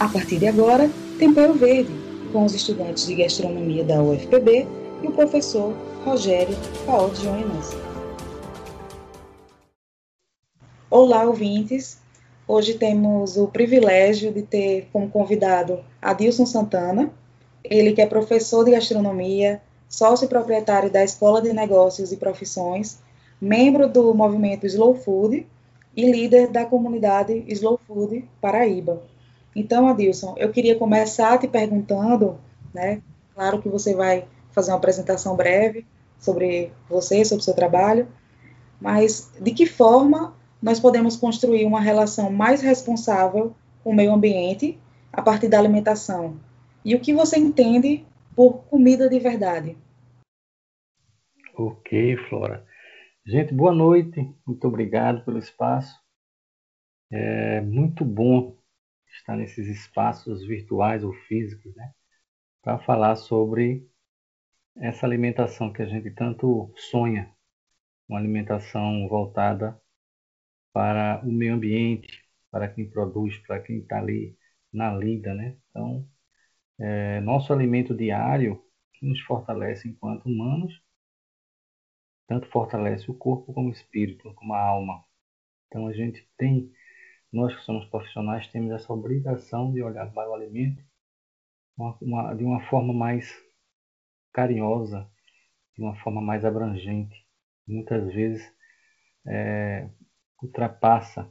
A partir de agora, Tempero Verde, com os estudantes de gastronomia da UFPB e o professor Rogério Paulo Jonas. Olá, ouvintes! Hoje temos o privilégio de ter como convidado Adilson Santana, ele que é professor de gastronomia, sócio proprietário da Escola de Negócios e Profissões, membro do movimento Slow Food e líder da comunidade Slow Food Paraíba. Então, Adilson, eu queria começar te perguntando, né? Claro que você vai fazer uma apresentação breve sobre você, sobre o seu trabalho, mas de que forma nós podemos construir uma relação mais responsável com o meio ambiente a partir da alimentação? E o que você entende por comida de verdade? Ok, Flora. Gente, boa noite. Muito obrigado pelo espaço. É muito bom estar nesses espaços virtuais ou físicos, né? Para falar sobre essa alimentação que a gente tanto sonha, uma alimentação voltada para o meio ambiente, para quem produz, para quem está ali na lida, né? Então, é, nosso alimento diário que nos fortalece enquanto humanos tanto fortalece o corpo como o espírito, como a alma. Então a gente tem, nós que somos profissionais, temos essa obrigação de olhar para o alimento uma, uma, de uma forma mais carinhosa, de uma forma mais abrangente. Muitas vezes é, ultrapassa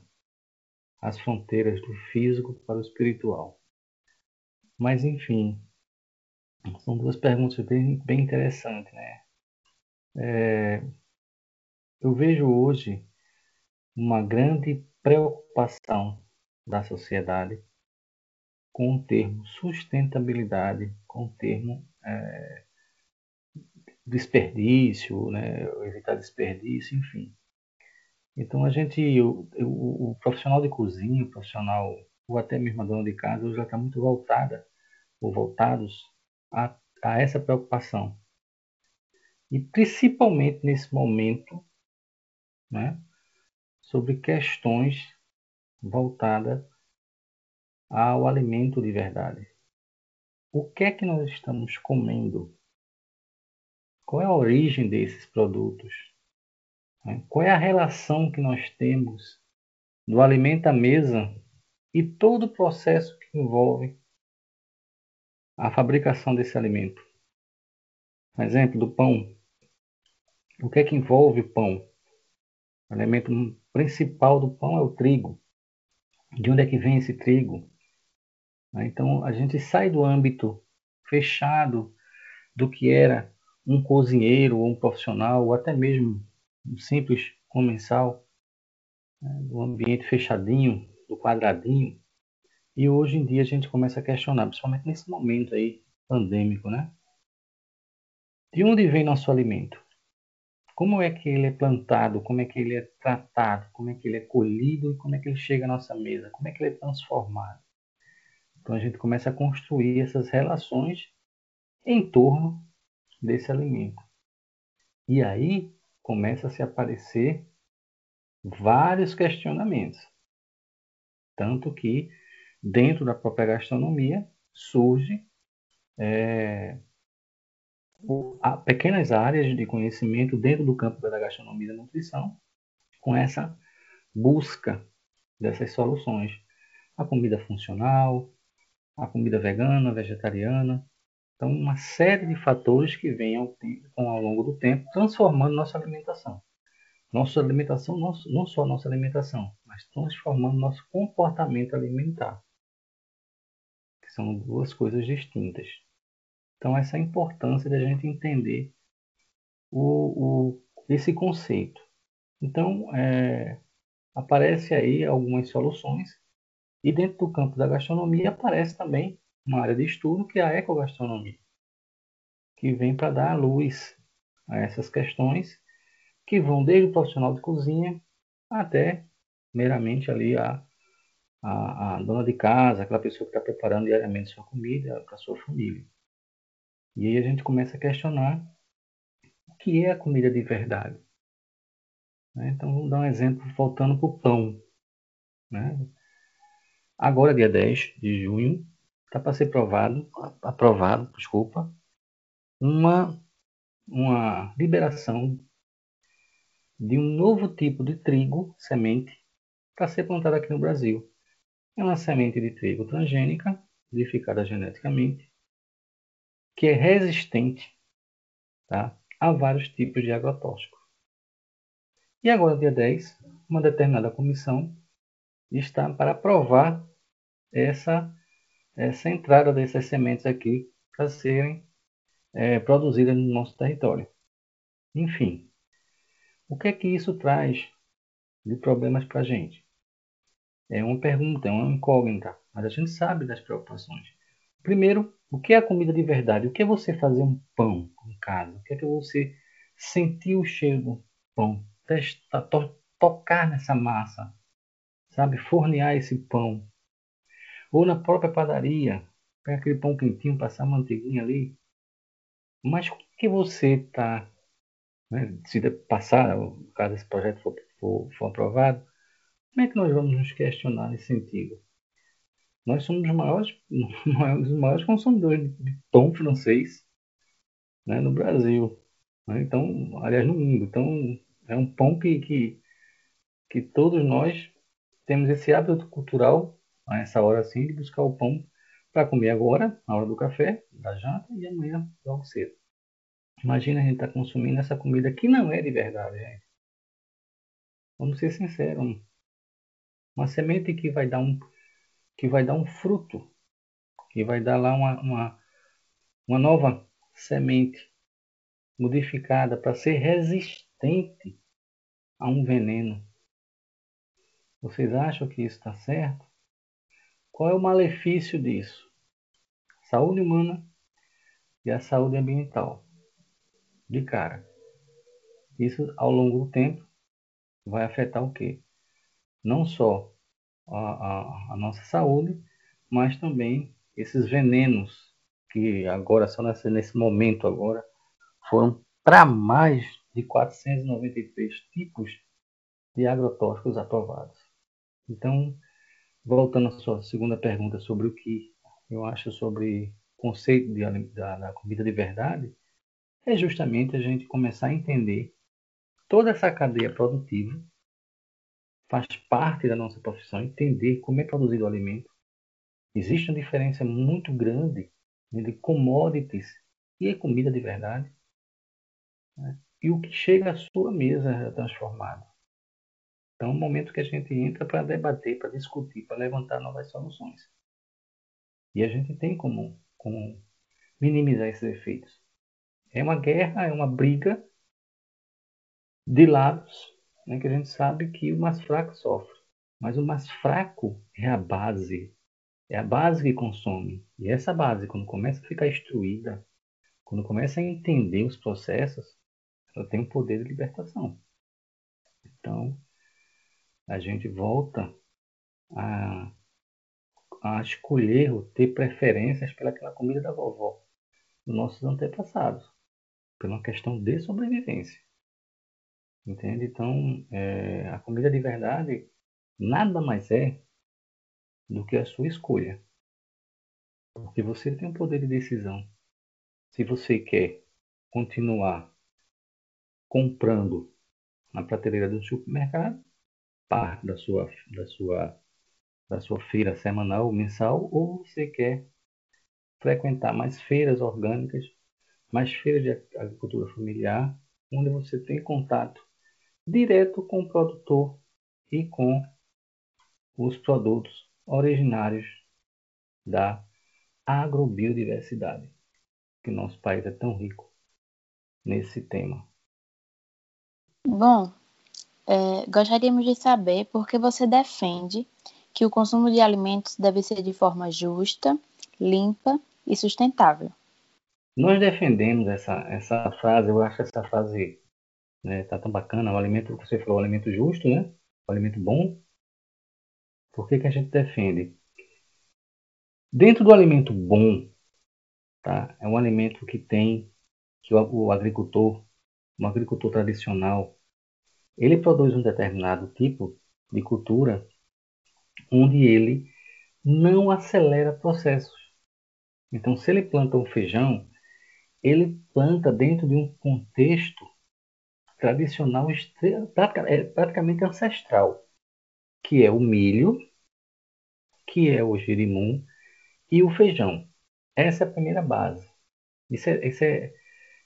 as fronteiras do físico para o espiritual. Mas enfim, são duas perguntas bem, bem interessantes, né? É, eu vejo hoje uma grande preocupação da sociedade com o termo sustentabilidade, com o termo é, desperdício, né, evitar desperdício, enfim. Então a gente, o, o, o, profissional de cozinha, o profissional, ou até mesmo a dona de casa, já está muito voltada, ou voltados a, a essa preocupação e principalmente nesse momento, né, sobre questões voltadas ao alimento de verdade. O que é que nós estamos comendo? Qual é a origem desses produtos? Né? Qual é a relação que nós temos do alimento à mesa e todo o processo que envolve a fabricação desse alimento? Exemplo do pão. O que é que envolve o pão? O elemento principal do pão é o trigo. De onde é que vem esse trigo? Né? Então a gente sai do âmbito fechado do que era um cozinheiro ou um profissional ou até mesmo um simples comensal, né? do ambiente fechadinho, do quadradinho. E hoje em dia a gente começa a questionar, principalmente nesse momento aí pandêmico, né? De onde vem nosso alimento? Como é que ele é plantado, como é que ele é tratado, como é que ele é colhido e como é que ele chega à nossa mesa, como é que ele é transformado. Então a gente começa a construir essas relações em torno desse alimento. E aí começa a se aparecer vários questionamentos. Tanto que dentro da própria gastronomia surge é, há pequenas áreas de conhecimento dentro do campo da gastronomia e da nutrição com essa busca dessas soluções. A comida funcional, a comida vegana, vegetariana. Então, uma série de fatores que vêm ao, ao longo do tempo transformando nossa alimentação. Nossa alimentação, nosso, não só nossa alimentação, mas transformando nosso comportamento alimentar. Que são duas coisas distintas. Então, essa é a importância da gente entender o, o, esse conceito. Então, é, aparece aí algumas soluções e dentro do campo da gastronomia aparece também uma área de estudo que é a ecogastronomia, que vem para dar luz a essas questões que vão desde o profissional de cozinha até meramente ali a, a, a dona de casa, aquela pessoa que está preparando diariamente sua comida para sua família. E aí a gente começa a questionar o que é a comida de verdade. Né? Então vamos dar um exemplo voltando para o pão. Né? agora dia 10 de junho, está para ser provado, aprovado, desculpa, uma, uma liberação de um novo tipo de trigo, semente, para ser plantado aqui no Brasil. É uma semente de trigo transgênica, modificada geneticamente, que é resistente tá, a vários tipos de agrotóxicos. E agora, dia 10, uma determinada comissão está para aprovar essa, essa entrada dessas sementes aqui para serem é, produzidas no nosso território. Enfim, o que é que isso traz de problemas para a gente? É uma pergunta, é uma incógnita, mas a gente sabe das preocupações. Primeiro, o que é a comida de verdade? O que é você fazer um pão em casa? O que é que você sentir o cheiro do pão? Testar, to, tocar nessa massa, sabe? Fornear esse pão. Ou na própria padaria, pegar aquele pão quentinho, passar manteiguinha ali. Mas o que você está, né, se passar, caso esse projeto for, for, for aprovado, como é que nós vamos nos questionar nesse sentido? Nós somos os maiores, os maiores consumidores de pão francês né, no Brasil. Né? Então, aliás, no mundo. Então, é um pão que, que, que todos nós temos esse hábito cultural, a essa hora assim, de buscar o pão para comer agora, na hora do café, da janta, e amanhã logo cedo. Imagina a gente estar tá consumindo essa comida que não é de verdade, gente. Vamos ser sinceros. Uma semente que vai dar um, que vai dar um fruto, que vai dar lá uma, uma, uma nova semente modificada para ser resistente a um veneno. Vocês acham que isso está certo? Qual é o malefício disso? Saúde humana e a saúde ambiental. De cara. Isso ao longo do tempo vai afetar o quê? Não só a, a, a nossa saúde, mas também esses venenos que agora, só nesse, nesse momento agora, foram para mais de 493 tipos de agrotóxicos aprovados. Então, voltando à sua segunda pergunta sobre o que eu acho sobre o conceito de, da, da comida de verdade, é justamente a gente começar a entender toda essa cadeia produtiva faz parte da nossa profissão entender como é produzido o alimento. Existe uma diferença muito grande entre commodities e comida de verdade. Né? E o que chega à sua mesa é transformado. Então é um momento que a gente entra para debater, para discutir, para levantar novas soluções. E a gente tem como, como minimizar esses efeitos. É uma guerra, é uma briga de lados né, que a gente sabe que o mais fraco sofre. Mas o mais fraco é a base. É a base que consome. E essa base, quando começa a ficar instruída, quando começa a entender os processos, ela tem um poder de libertação. Então, a gente volta a, a escolher ou ter preferências pelaquela comida da vovó, dos nossos antepassados, por uma questão de sobrevivência. Entende? Então, é, a comida de verdade nada mais é do que a sua escolha. Porque você tem o poder de decisão. Se você quer continuar comprando na prateleira do supermercado, parte da sua, da sua, da sua feira semanal ou mensal, ou você quer frequentar mais feiras orgânicas, mais feiras de agricultura familiar, onde você tem contato direto com o produtor e com os produtos originários da agrobiodiversidade, que nosso país é tão rico nesse tema. Bom, é, gostaríamos de saber por que você defende que o consumo de alimentos deve ser de forma justa, limpa e sustentável. Nós defendemos essa, essa frase, eu acho essa frase né? Tá tão bacana, o alimento que você falou, o alimento justo, né? O alimento bom. Por que, que a gente defende? Dentro do alimento bom, tá? É um alimento que tem que o, o agricultor, um agricultor tradicional, ele produz um determinado tipo de cultura onde ele não acelera processos. Então, se ele planta um feijão, ele planta dentro de um contexto tradicional, é praticamente ancestral, que é o milho, que é o girimum e o feijão. Essa é a primeira base. Isso é, isso é,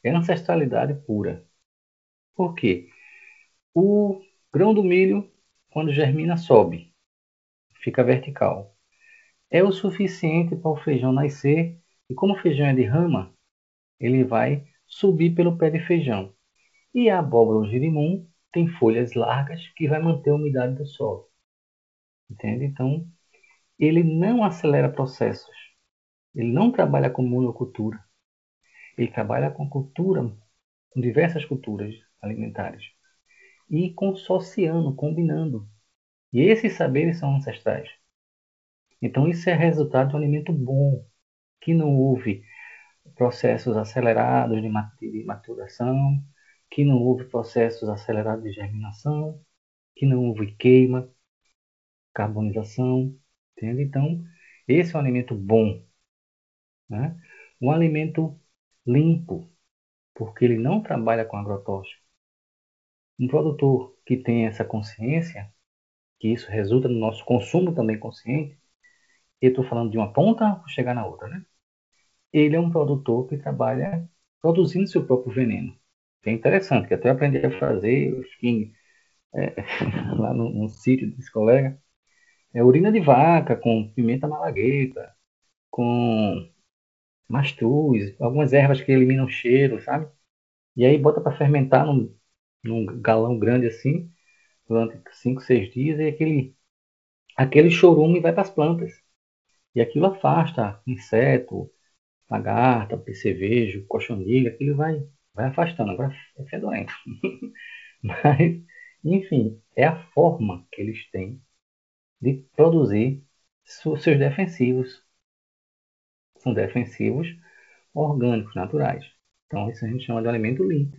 é ancestralidade pura. Por quê? O grão do milho, quando germina, sobe, fica vertical. É o suficiente para o feijão nascer, e como o feijão é de rama, ele vai subir pelo pé de feijão. E a abóbora girimum tem folhas largas que vai manter a umidade do solo. Entende? Então, ele não acelera processos. Ele não trabalha com monocultura. Ele trabalha com cultura, com diversas culturas alimentares. E consociando, combinando. E esses saberes são ancestrais. Então, isso é resultado de um alimento bom, que não houve processos acelerados de maturação, que não houve processos acelerados de germinação, que não houve queima, carbonização, entende? Então, esse é um alimento bom, né? Um alimento limpo, porque ele não trabalha com agrotóxico. Um produtor que tem essa consciência, que isso resulta no nosso consumo também consciente, eu estou falando de uma ponta para chegar na outra, né? Ele é um produtor que trabalha produzindo seu próprio veneno. É interessante, que até eu aprendi a fazer, fiquei é, lá no, no sítio desse colega, é urina de vaca com pimenta malagueta, com mastruz, algumas ervas que eliminam cheiro, sabe? E aí bota para fermentar num, num, galão grande assim, durante 5, 6 dias, e aquele, aquele chorume vai para as plantas. E aquilo afasta inseto, lagarta, percevejo, cochonilha, aquilo vai vai afastando, agora é fedorento. Mas, enfim, é a forma que eles têm de produzir seus defensivos. São defensivos orgânicos, naturais. Então, isso a gente chama de alimento limpo.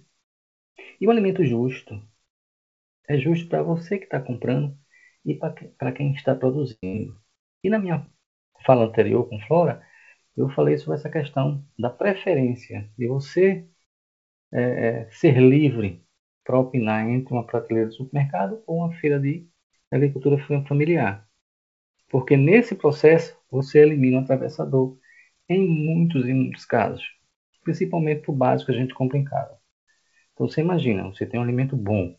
E o alimento justo é justo para você que está comprando e para quem está produzindo. E na minha fala anterior com Flora, eu falei sobre essa questão da preferência de você é, é, ser livre para opinar entre uma prateleira de supermercado ou uma feira de agricultura familiar. Porque nesse processo você elimina o atravessador em muitos e muitos casos, principalmente para o básico que a gente compra em casa. Então você imagina, você tem um alimento bom,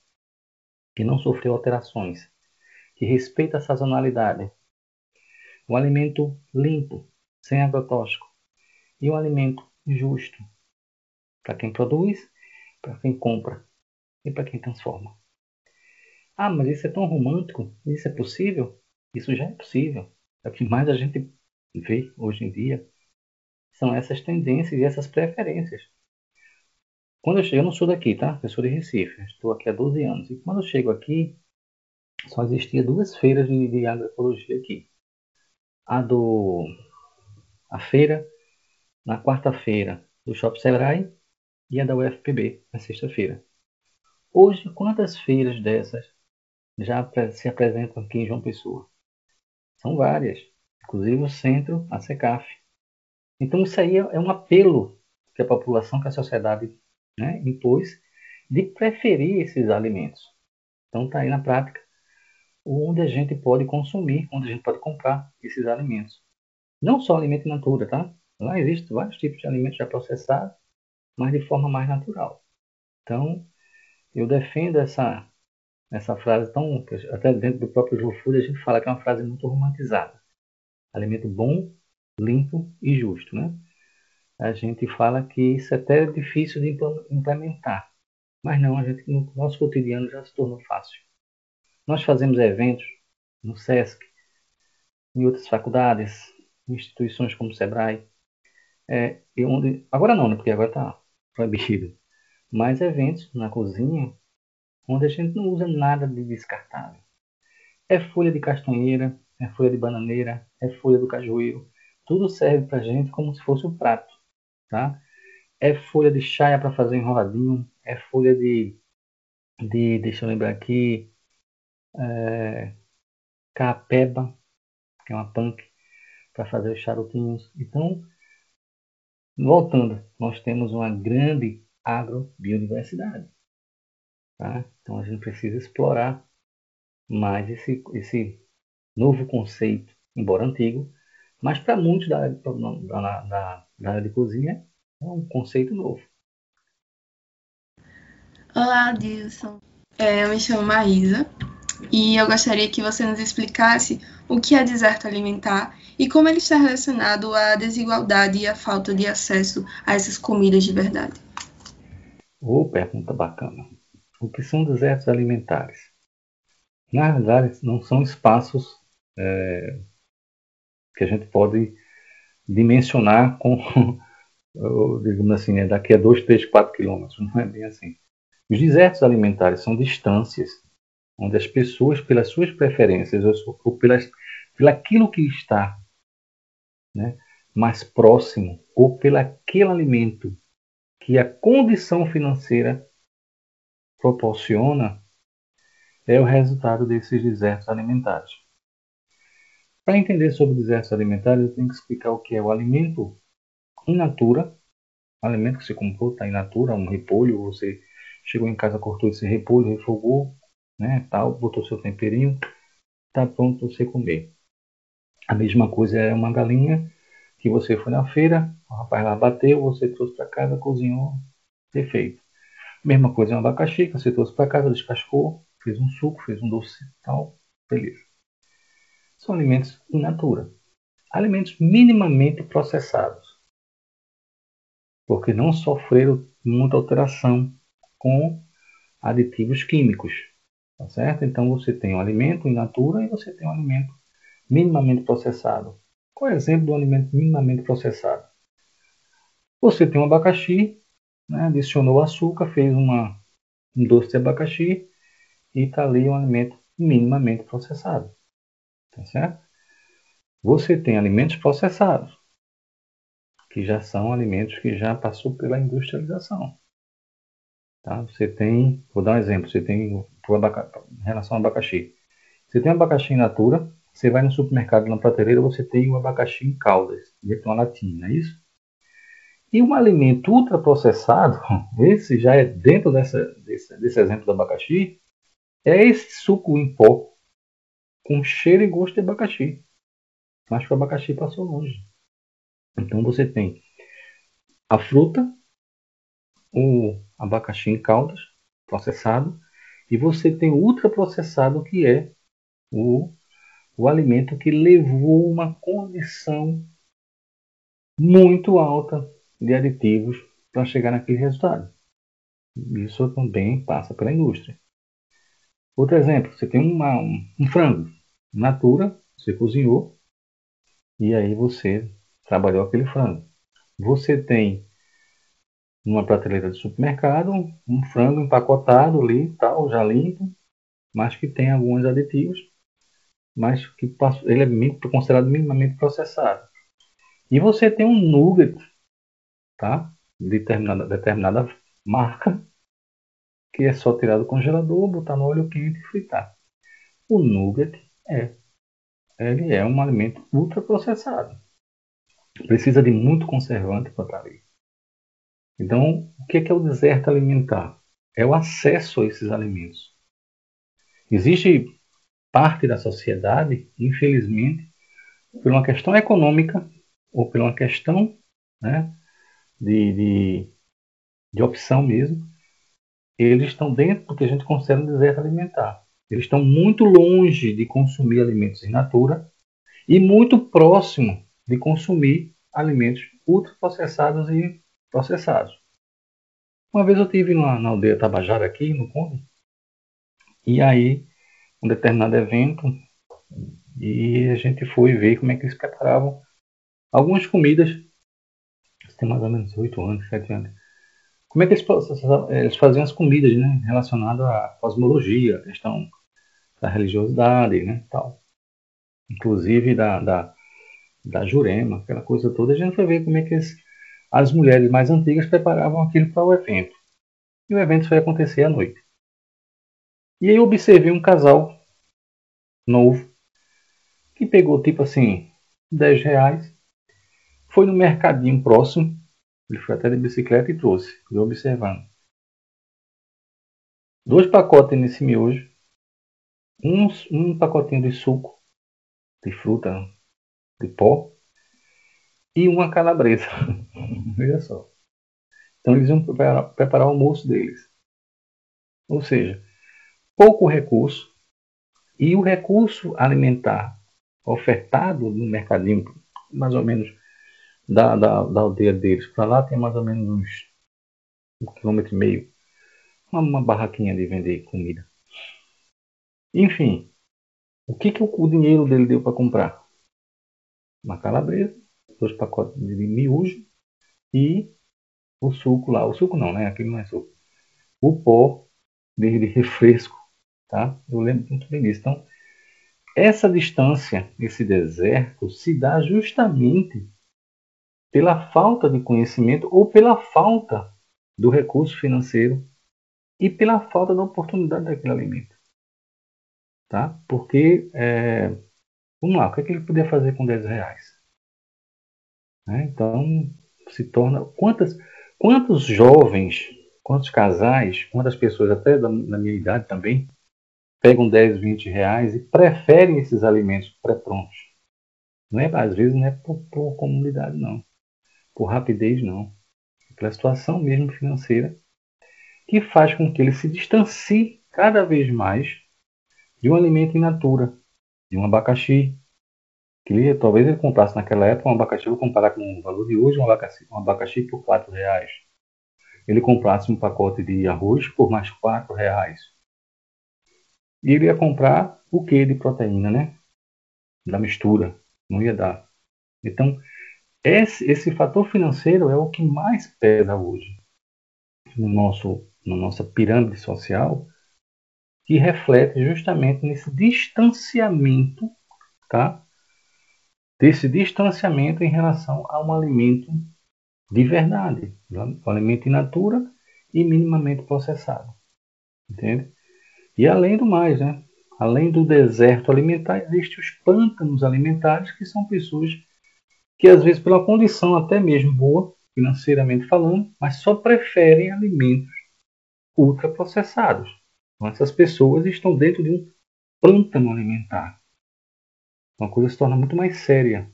que não sofreu alterações, que respeita a sazonalidade, um alimento limpo, sem agrotóxico, e um alimento justo, para quem produz, para quem compra e para quem transforma. Ah, mas isso é tão romântico? Isso é possível? Isso já é possível. É o que mais a gente vê hoje em dia são essas tendências e essas preferências. Quando eu chego, eu não sou daqui, tá? Eu sou de Recife, estou aqui há 12 anos. E quando eu chego aqui, só existia duas feiras de, de agroecologia aqui. A do a feira na quarta-feira do Shopping Sebrae e a da UFPB, na sexta-feira. Hoje, quantas feiras dessas já se apresentam aqui em João Pessoa? São várias, inclusive o centro, a SECAF. Então, isso aí é um apelo que a população, que a sociedade né, impôs de preferir esses alimentos. Então, está aí na prática onde a gente pode consumir, onde a gente pode comprar esses alimentos. Não só alimento natura, tá? Lá existem vários tipos de alimentos já processados mas de forma mais natural. Então, eu defendo essa, essa frase tão. Até dentro do próprio Joe Food a gente fala que é uma frase muito romantizada. Alimento bom, limpo e justo. Né? A gente fala que isso é até difícil de implementar. Mas não, a gente, no nosso cotidiano já se tornou fácil. Nós fazemos eventos no SESC, em outras faculdades, instituições como o SEBRAE, é, onde, agora não, né, porque agora está proibido, mas eventos na cozinha onde a gente não usa nada de descartável. É folha de castanheira, é folha de bananeira, é folha do cajueiro. Tudo serve para a gente como se fosse um prato, tá? É folha de chaia para fazer enroladinho, é folha de, de deixa eu lembrar aqui, é, capeba, que é uma punk. para fazer os charutinhos. Então, voltando, nós temos uma grande agrobiodiversidade. Tá? Então a gente precisa explorar mais esse, esse novo conceito, embora antigo, mas para muitos da, da, da, da área de cozinha é um conceito novo. Olá, Dilson. É, eu me chamo Maísa e eu gostaria que você nos explicasse o que é deserto alimentar e como ele está relacionado à desigualdade e à falta de acesso a essas comidas de verdade. Oh, pergunta bacana. O que são desertos alimentares? Na verdade, não são espaços é, que a gente pode dimensionar com, digamos assim, é daqui a 2, 3, 4 quilômetros. Não é bem assim. Os desertos alimentares são distâncias onde as pessoas, pelas suas preferências ou pelas, pelo aquilo que está né, mais próximo, ou pelo aquele alimento que a condição financeira proporciona, é o resultado desses desertos alimentares. Para entender sobre desertos alimentares, eu tenho que explicar o que é o alimento in natura, o alimento que você comprou está in natura, um repolho, você chegou em casa, cortou esse repolho, refogou, né, tal, botou seu temperinho, está pronto para você comer. A mesma coisa é uma galinha que você foi na feira, o rapaz lá bateu, você trouxe para casa, cozinhou, perfeito. Mesma coisa é um abacaxi que você trouxe para casa, descascou, fez um suco, fez um doce, tal, beleza. São alimentos in natura. Alimentos minimamente processados. Porque não sofreram muita alteração com aditivos químicos. Tá certo? Então você tem um alimento in natura e você tem um alimento minimamente processado. Qual é o exemplo do alimento minimamente processado? Você tem um abacaxi, né, adicionou açúcar, fez uma, um doce de abacaxi e está ali um alimento minimamente processado. Tá certo? Você tem alimentos processados, que já são alimentos que já passou pela industrialização. Tá? Você tem, vou dar um exemplo, você tem em relação ao abacaxi. Você tem abacaxi in natura, você vai no supermercado na prateleira, você tem o abacaxi em caldas, de uma latinha, não é isso? E um alimento ultraprocessado, esse já é dentro dessa, desse, desse exemplo do abacaxi, é esse suco em pó com cheiro e gosto de abacaxi. Mas o abacaxi passou longe. Então você tem a fruta, o abacaxi em caldas, processado, e você tem ultraprocessado, que é o, o alimento que levou uma condição muito alta de aditivos para chegar naquele resultado. Isso também passa pela indústria. Outro exemplo, você tem uma, um, um frango natura, você cozinhou e aí você trabalhou aquele frango. Você tem numa prateleira de supermercado, um frango empacotado ali, tal, já limpo, mas que tem alguns aditivos, mas que ele é considerado minimamente processado. E você tem um nugget, tá? Determinada, determinada marca, que é só tirar do congelador, botar no óleo quente e fritar. O nugget é, ele é um alimento ultraprocessado. Precisa de muito conservante para estar ali. Então, o que é o deserto alimentar? É o acesso a esses alimentos. Existe parte da sociedade, infelizmente, por uma questão econômica ou por uma questão né, de, de, de opção mesmo, eles estão dentro do que a gente considera um deserto alimentar. Eles estão muito longe de consumir alimentos in natura e muito próximo de consumir alimentos ultraprocessados e processados. Uma vez eu tive na, na aldeia Tabajara aqui, no Conde, e aí um determinado evento e a gente foi ver como é que eles preparavam algumas comidas. Isso tem mais ou menos 8 anos, 7 anos. Como é que eles, eles faziam as comidas, né? Relacionadas à cosmologia, a questão da religiosidade, né? Tal. Inclusive da, da, da Jurema, aquela coisa toda. A gente foi ver como é que eles as mulheres mais antigas preparavam aquilo para o evento. E o evento foi acontecer à noite. E aí eu observei um casal novo que pegou tipo assim 10 reais. Foi no mercadinho próximo, ele foi até de bicicleta e trouxe, fui observando. Dois pacotes nesse miojo, um, um pacotinho de suco, de fruta, de pó, e uma calabresa. Veja só. Então eles iam preparar, preparar o almoço deles. Ou seja, pouco recurso e o recurso alimentar ofertado no mercadinho, mais ou menos da, da, da aldeia deles para lá, tem mais ou menos uns um quilômetro e meio. Uma, uma barraquinha de vender comida. Enfim, o que, que o, o dinheiro dele deu para comprar? Uma calabresa, dois pacotes de miojo e o suco lá. O suco não, né? Aquilo não é suco. O pó de, de refresco, tá? Eu lembro muito bem disso. Então, essa distância, esse deserto, se dá justamente pela falta de conhecimento ou pela falta do recurso financeiro e pela falta da oportunidade daquele alimento. Tá? Porque, é, vamos lá, o que, é que ele podia fazer com 10 reais? Né? Então, se torna. Quantas, quantos jovens, quantos casais, quantas pessoas, até da, minha idade também, pegam 10, 20 reais e preferem esses alimentos pré-prontos? Não é, às vezes não é por, por comunidade, não. Por rapidez, não. É pela situação mesmo financeira que faz com que ele se distancie cada vez mais de um alimento in natura, de um abacaxi, que talvez ele comprasse naquela época um abacaxi, vou comparar com o valor de hoje, um abacaxi, um abacaxi por 4 reais. Ele comprasse um pacote de arroz por mais 4 reais. E ele ia comprar o que de proteína, né? Da mistura. Não ia dar. Então, esse, esse fator financeiro é o que mais pesa hoje no nosso, na nossa pirâmide social, que reflete justamente nesse distanciamento, tá? Desse distanciamento em relação a um alimento de verdade, um alimento in natura e minimamente processado. Entende? E além do mais, né? além do deserto alimentar, existem os pântanos alimentares, que são pessoas que, às vezes, pela condição até mesmo boa, financeiramente falando, mas só preferem alimentos ultraprocessados. Então, essas pessoas estão dentro de um pântano alimentar uma coisa se torna muito mais séria.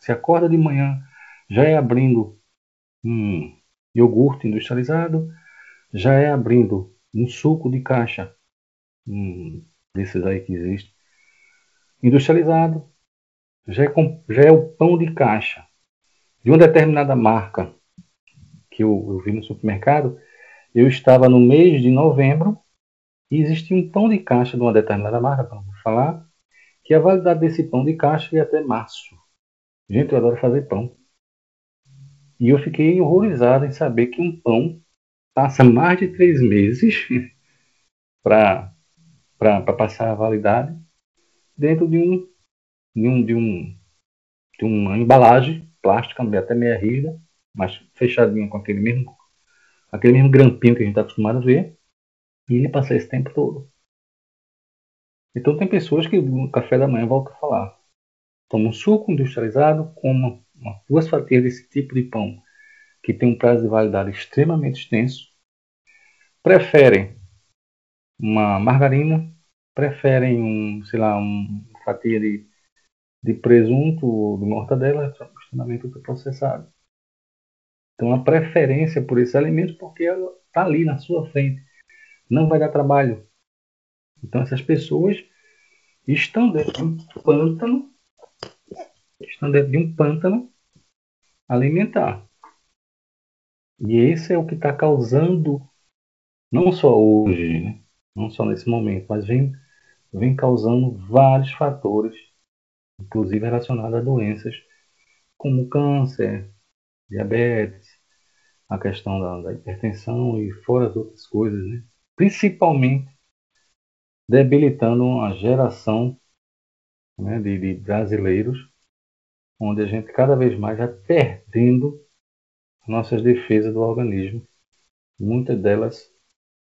Se acorda de manhã já é abrindo um iogurte industrializado, já é abrindo um suco de caixa, um desses aí que existe, industrializado, já é, já é o pão de caixa de uma determinada marca que eu, eu vi no supermercado. Eu estava no mês de novembro e existia um pão de caixa de uma determinada marca, não vou falar, que a validade desse pão de caixa ia até março. Gente, eu adoro fazer pão. E eu fiquei horrorizado em saber que um pão passa mais de três meses para passar a validade dentro de um, de um, de um de uma embalagem plástica até meia rígida, mas fechadinha com aquele mesmo aquele mesmo grampinho que a gente está acostumado a ver, e ele passa esse tempo todo. Então tem pessoas que no café da manhã voltam a falar. Toma um suco industrializado, coma uma, duas fatias desse tipo de pão, que tem um prazo de validade extremamente extenso. Preferem uma margarina, preferem um, sei lá, uma fatia de, de presunto ou de mortadela extremamente processado. Então a preferência por esse alimento porque ela está ali na sua frente. Não vai dar trabalho, então essas pessoas estão dentro de um pântano, estão dentro de um pântano alimentar. E esse é o que está causando, não só hoje, né? não só nesse momento, mas vem, vem causando vários fatores, inclusive relacionados a doenças como câncer, diabetes, a questão da, da hipertensão e fora as outras coisas, né? principalmente debilitando uma geração né, de, de, brasileiros, onde a gente cada vez mais vai perdendo nossas defesas do organismo, muitas delas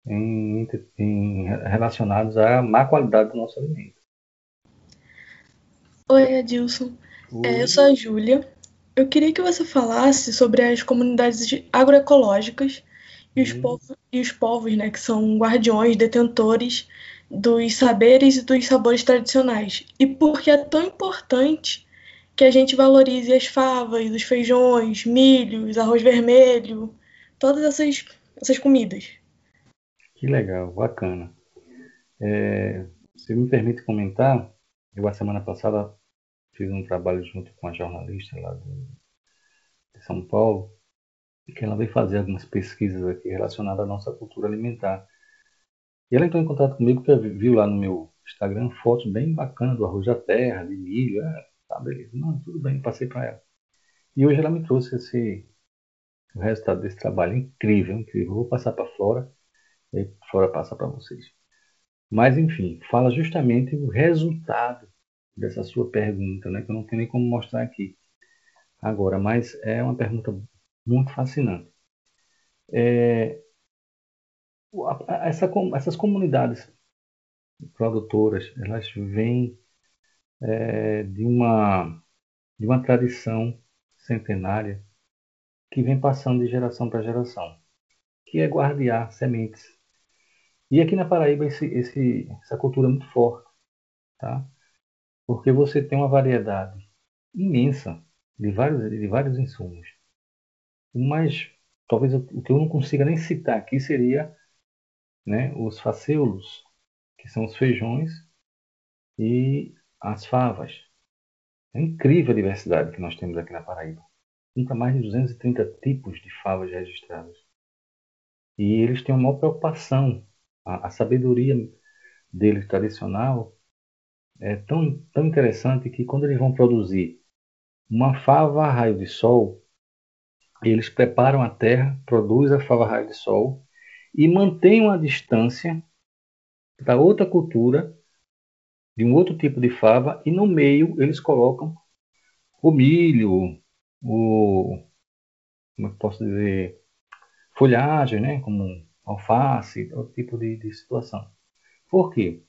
em, em, relacionadas à má qualidade do nosso alimento. Oi, Adilson. É, eu sou a Júlia. Eu queria que você falasse sobre as comunidades agroecológicas e os, povos, e os povos, né, que são guardiões, detentores dos saberes e dos sabores tradicionais. E por que é tão importante que a gente valorize as favas, os feijões, milhos, arroz vermelho, todas essas, essas comidas. Que legal, bacana. É, se me permite comentar, eu a semana passada fiz um trabalho junto com a jornalista lá de São Paulo, que ela veio fazer algumas pesquisas aqui relacionadas à nossa cultura alimentar. E ela entrou em contato comigo porque viu lá no meu Instagram fotos bem bacanas do arroz da terra, de milho. É, tá, beleza. Não, tudo bem, passei para ela. E hoje ela me trouxe esse o resultado desse trabalho incrível, incrível. vou passar para Flora e Flora passa para vocês. Mas enfim, fala justamente o resultado dessa sua pergunta, né, que eu não tenho nem como mostrar aqui agora, mas é uma pergunta muito fascinante. É, essa, essas comunidades produtoras, elas vêm é, de, uma, de uma tradição centenária que vem passando de geração para geração, que é guardear sementes. E aqui na Paraíba esse, esse, essa cultura é muito forte, tá? porque você tem uma variedade imensa de vários, de vários insumos. Mas talvez o que eu não consiga nem citar aqui seria né, os faceulos, que são os feijões, e as favas. É incrível a diversidade que nós temos aqui na Paraíba. Nunca mais de 230 tipos de favas registradas. E eles têm uma preocupação. A, a sabedoria deles tradicional é tão, tão interessante que quando eles vão produzir uma fava a raio de sol, eles preparam a terra, produzem a fava a raio de sol e mantêm uma distância da outra cultura, de um outro tipo de fava, e no meio eles colocam o milho, o como é posso dizer, folhagem, né, como alface, outro tipo de, de situação. Por quê?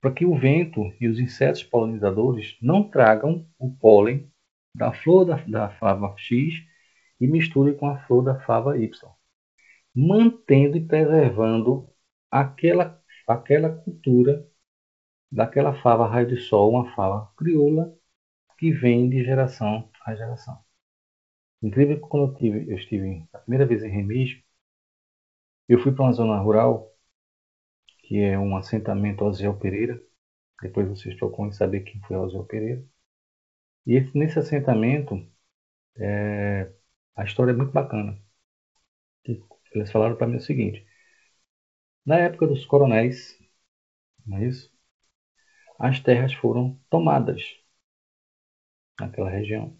Para que o vento e os insetos polinizadores não tragam o pólen da flor da, da fava X e misturem com a flor da fava Y, mantendo e preservando aquela, aquela cultura daquela fava raio de sol, uma fava crioula que vem de geração a geração. Incrível que quando eu, tive, eu estive a primeira vez em Remígio, eu fui para uma zona rural, que é um assentamento Osiel Pereira. Depois vocês procuram saber quem foi Osiel Pereira. E esse, nesse assentamento, é, a história é muito bacana. Eles falaram para mim o seguinte: na época dos coronéis, não é isso? As terras foram tomadas naquela região.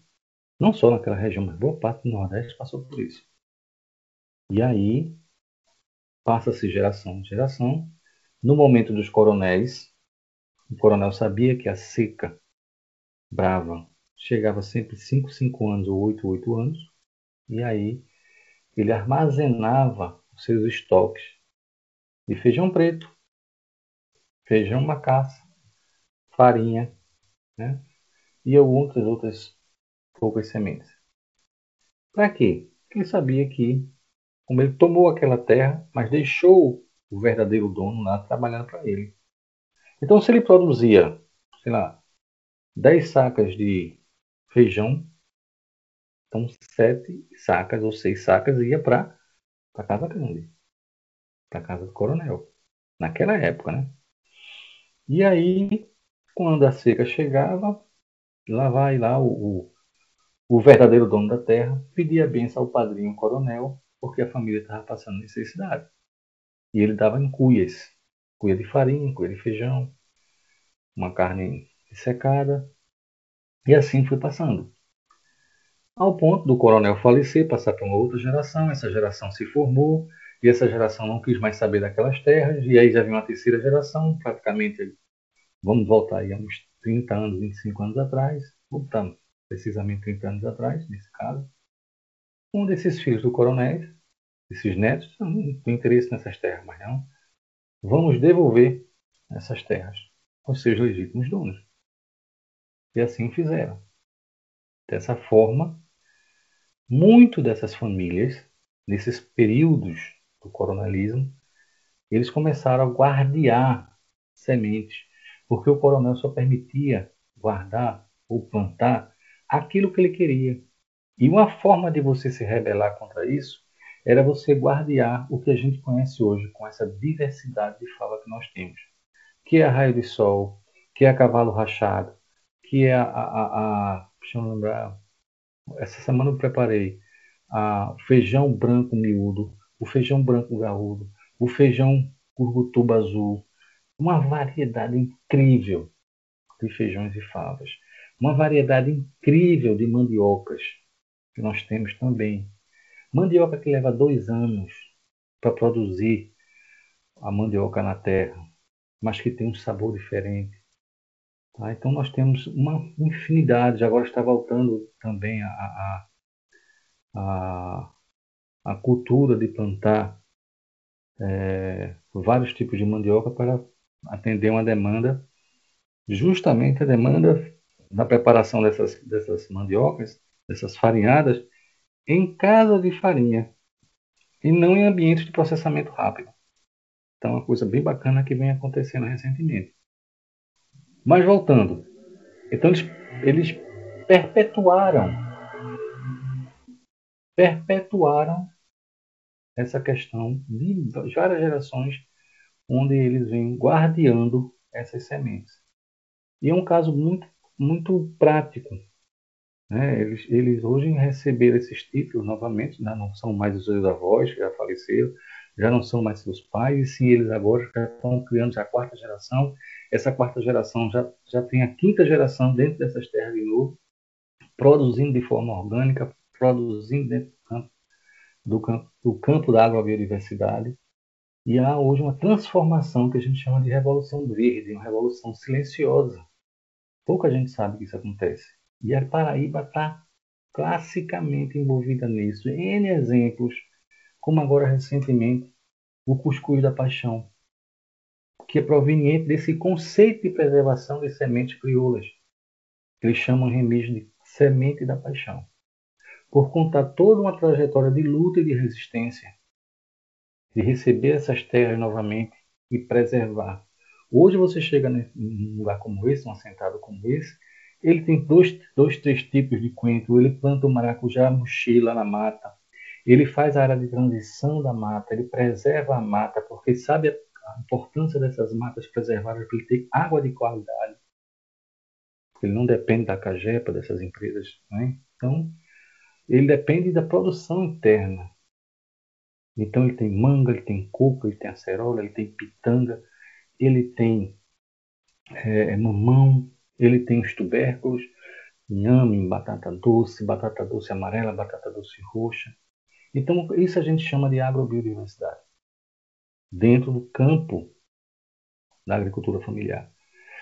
Não só naquela região, mas boa parte do Nordeste passou por isso. E aí passa-se geração de geração. No momento dos coronéis, o coronel sabia que a seca brava chegava sempre 5, 5 anos ou 8, 8 anos. E aí ele armazenava os seus estoques de feijão preto, feijão macaça, farinha, né? e outras outras poucas sementes. Para quê? Porque ele sabia que, como ele tomou aquela terra, mas deixou o verdadeiro dono lá trabalhando para ele. Então, se ele produzia, sei lá, 10 sacas de feijão, então sete sacas ou seis sacas ia para a casa grande, para a casa do coronel, naquela época, né? E aí, quando a seca chegava, lá vai lá o, o, o verdadeiro dono da terra pedia benção ao padrinho coronel, porque a família estava passando necessidade. E ele dava em cuias, cuia de farinha, cuia de feijão, uma carne secada, e assim foi passando ao ponto do coronel falecer, passar para uma outra geração, essa geração se formou, e essa geração não quis mais saber daquelas terras, e aí já vem uma terceira geração, praticamente, vamos voltar aí a uns 30 anos, 25 anos atrás, voltando precisamente 30 anos atrás, nesse caso, um desses filhos do coronel, desses netos, não tem interesse nessas terras, mas não, vamos devolver essas terras aos seus legítimos donos. E assim fizeram. Dessa forma, muito dessas famílias, nesses períodos do coronelismo, eles começaram a guardear sementes, porque o coronel só permitia guardar ou plantar aquilo que ele queria. E uma forma de você se rebelar contra isso era você guardear o que a gente conhece hoje com essa diversidade de fala que nós temos, que é a raio de sol, que é a cavalo rachado, que é a, a, a, a deixa eu lembrar, essa semana eu preparei a feijão branco miúdo, o feijão branco gaúdo, o feijão curgutuba azul, uma variedade incrível de feijões e favas, uma variedade incrível de mandiocas que nós temos também. Mandioca que leva dois anos para produzir a mandioca na terra, mas que tem um sabor diferente. Tá? Então nós temos uma infinidade. Agora está voltando também a, a, a, a cultura de plantar é, vários tipos de mandioca para atender uma demanda, justamente a demanda da preparação dessas, dessas mandiocas, dessas farinhadas, em casa de farinha e não em ambientes de processamento rápido. Então, é uma coisa bem bacana que vem acontecendo recentemente. Mas voltando, então eles, eles perpetuaram, perpetuaram essa questão de várias gerações onde eles vêm guardeando essas sementes. E é um caso muito, muito prático. Né? Eles, eles hoje receberam esses títulos novamente, né? não são mais os seus avós, que já faleceram, já não são mais seus pais, e sim eles agora já estão criando já a quarta geração. Essa quarta geração já, já tem a quinta geração dentro dessas terras de novo, produzindo de forma orgânica, produzindo dentro do campo, do campo, do campo da agrobiodiversidade. E há hoje uma transformação que a gente chama de revolução verde, uma revolução silenciosa. Pouca gente sabe que isso acontece. E a Paraíba está classicamente envolvida nisso. N exemplos, como agora recentemente o cuscuz da paixão, que é proveniente desse conceito de preservação de sementes crioulas, que eles chamam remis de semente da paixão, por contar toda uma trajetória de luta e de resistência de receber essas terras novamente e preservar. Hoje você chega num lugar como esse, um assentado como esse, ele tem dois, dois três tipos de coentro. Ele planta o maracujá mochila na mata. Ele faz a área de transição da mata. Ele preserva a mata, porque sabe a importância dessas matas preservadas, porque ele tem água de qualidade. Ele não depende da cajepa dessas empresas. Né? Então, ele depende da produção interna. Então ele tem manga, ele tem coco, ele tem acerola, ele tem pitanga, ele tem é, é, mamão, ele tem os tubérculos, inhame, batata doce, batata doce amarela, batata doce roxa. Então isso a gente chama de agrobiodiversidade. Dentro do campo da agricultura familiar.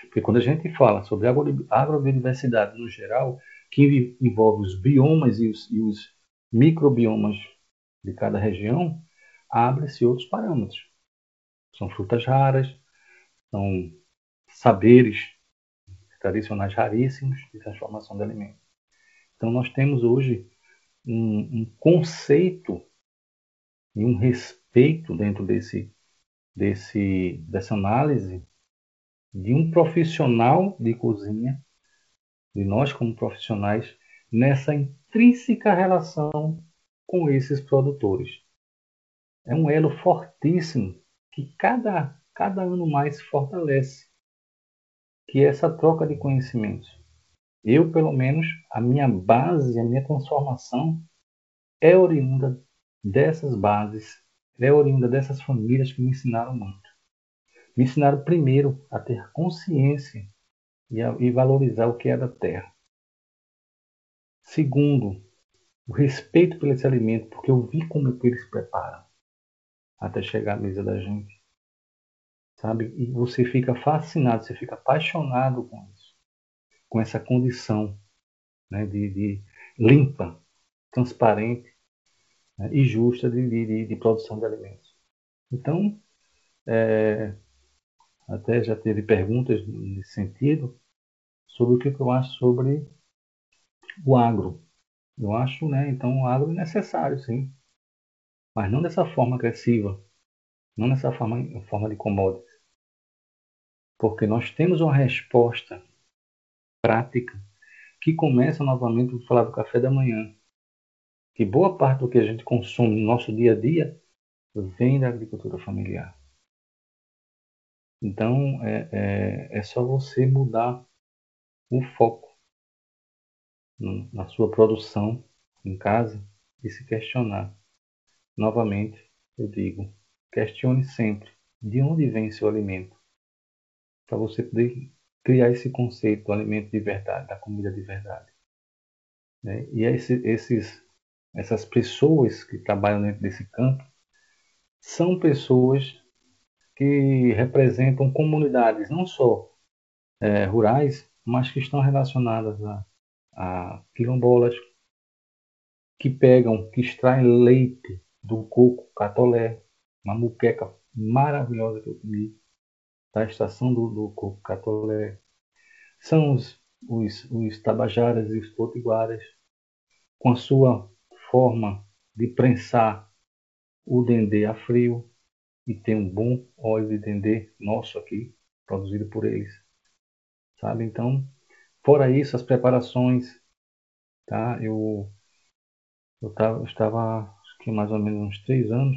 Porque quando a gente fala sobre agrobiodiversidade no geral, que envolve os biomas e os, e os microbiomas de cada região, abre-se outros parâmetros. São frutas raras, são saberes tradicionais raríssimos de transformação de alimentos. Então, nós temos hoje um, um conceito e um respeito dentro desse, desse, dessa análise de um profissional de cozinha, de nós como profissionais, nessa intrínseca relação com esses produtores. É um elo fortíssimo que cada, cada ano mais fortalece, que é essa troca de conhecimentos. Eu, pelo menos, a minha base, a minha transformação é oriunda dessas bases, é oriunda dessas famílias que me ensinaram muito. Me ensinaram primeiro a ter consciência e, a, e valorizar o que é da terra. Segundo, o respeito por esse alimento, porque eu vi como que eles preparam até chegar à mesa da gente. Sabe? E você fica fascinado, você fica apaixonado com isso, com essa condição né, de, de limpa, transparente né, e justa de, de, de, produção de alimentos. Então, é, até já teve perguntas nesse sentido sobre o que eu acho sobre o agro. Eu acho, né? Então o agro é necessário, sim. Mas não dessa forma agressiva. Não nessa forma, forma de commodities. Porque nós temos uma resposta prática que começa novamente, vou falar do café da manhã. Que boa parte do que a gente consome no nosso dia a dia vem da agricultura familiar. Então, é, é, é só você mudar o foco na sua produção em casa e se questionar. Novamente, eu digo, questione sempre de onde vem seu alimento, para você poder criar esse conceito do alimento de verdade, da comida de verdade. Né? E esse, esses, essas pessoas que trabalham dentro desse campo são pessoas que representam comunidades não só é, rurais, mas que estão relacionadas a, a quilombolas, que pegam, que extraem leite do coco catolé, uma muqueca maravilhosa que eu comi, da estação do, do coco catolé. São os, os, os tabajaras e os potiguaras, com a sua forma de prensar o dendê a frio, e tem um bom óleo de dendê nosso aqui, produzido por eles. Sabe? Então, fora isso, as preparações, tá? Eu, eu, tava, eu estava, acho que mais ou menos uns três anos,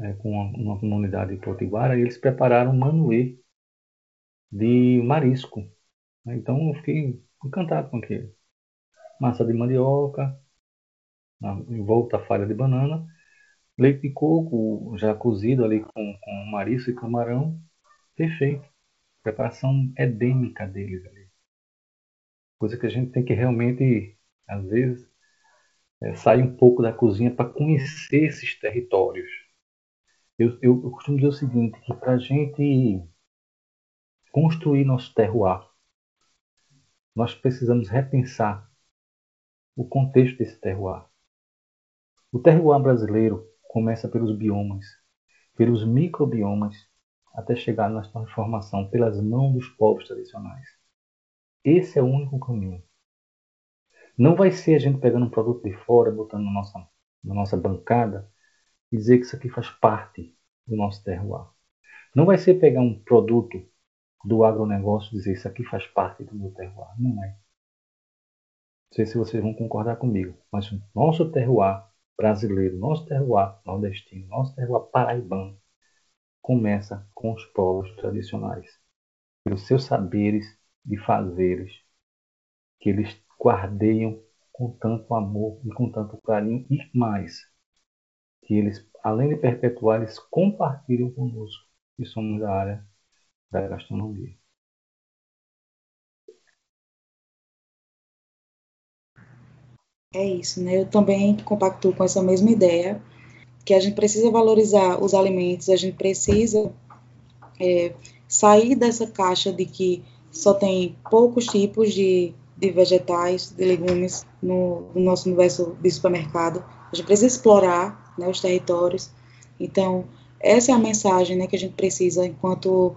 é, com uma, uma, comunidade potiguara, e eles prepararam um manuê de marisco. Né? Então, eu fiquei encantado com aquilo. Massa de mandioca, envolta a falha de banana, Leite de coco já cozido ali com, com marisco e camarão, perfeito. Preparação edêmica deles ali. Coisa que a gente tem que realmente, às vezes, é, sair um pouco da cozinha para conhecer esses territórios. Eu, eu, eu, costumo dizer o seguinte, que para a gente construir nosso terroir, nós precisamos repensar o contexto desse terroir. O terroir brasileiro começa pelos biomas, pelos microbiomas, até chegar na transformação pelas mãos dos povos tradicionais. Esse é o único caminho. Não vai ser a gente pegando um produto de fora, botando na nossa, na nossa bancada e dizer que isso aqui faz parte do nosso terroir. Não vai ser pegar um produto do agronegócio e dizer isso aqui faz parte do meu terroir. Não é. Não sei se vocês vão concordar comigo, mas o nosso terroir brasileiro, nosso terroir nordestino, nosso terroir paraibano, começa com os povos tradicionais, pelos seus saberes e fazeres, que eles guardeiam com tanto amor e com tanto carinho, e mais, que eles, além de perpetuar, eles compartilham conosco, que somos da área da gastronomia. É isso, né? Eu também compacto com essa mesma ideia, que a gente precisa valorizar os alimentos, a gente precisa é, sair dessa caixa de que só tem poucos tipos de, de vegetais, de legumes no, no, nosso universo de supermercado. A gente precisa explorar né, os territórios. Então, essa é a mensagem né, que a gente precisa, enquanto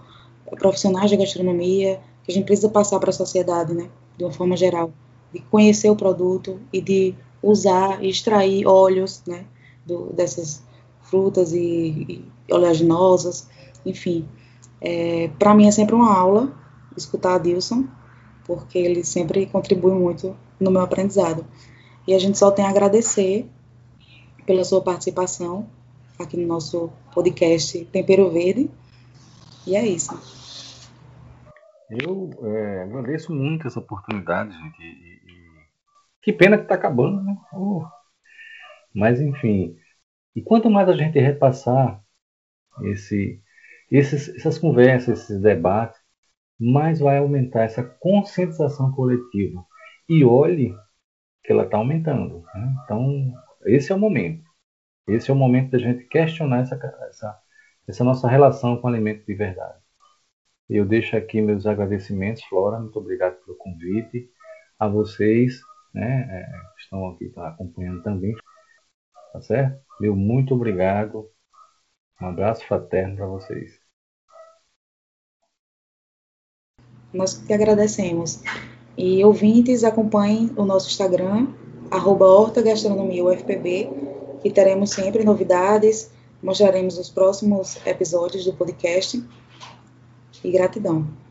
profissionais de gastronomia, que a gente precisa passar para a sociedade, né, de uma forma geral de conhecer o produto e de usar e extrair óleos, né, do, dessas frutas e, e oleaginosas, enfim. É, Para mim é sempre uma aula escutar a Dilson, porque ele sempre contribui muito no meu aprendizado. E a gente só tem a agradecer pela sua participação aqui no nosso podcast Tempero Verde. E é isso. Eu é, agradeço muito essa oportunidade, gente. E. Que pena que está acabando, né? Oh. Mas, enfim. E quanto mais a gente repassar esse, esses, essas conversas, esses debates, mais vai aumentar essa conscientização coletiva. E olhe que ela está aumentando. Né? Então, esse é o momento. Esse é o momento da gente questionar essa, essa, essa nossa relação com o alimento de verdade. Eu deixo aqui meus agradecimentos, Flora, muito obrigado pelo convite. A vocês, né, é, que estão aqui tá acompanhando também, tá certo? Meu muito obrigado. Um abraço fraterno para vocês. Nós que agradecemos. E ouvintes, acompanhem o nosso Instagram, hortagastronomiaufpb, que teremos sempre novidades, mostraremos os próximos episódios do podcast. E gratidão.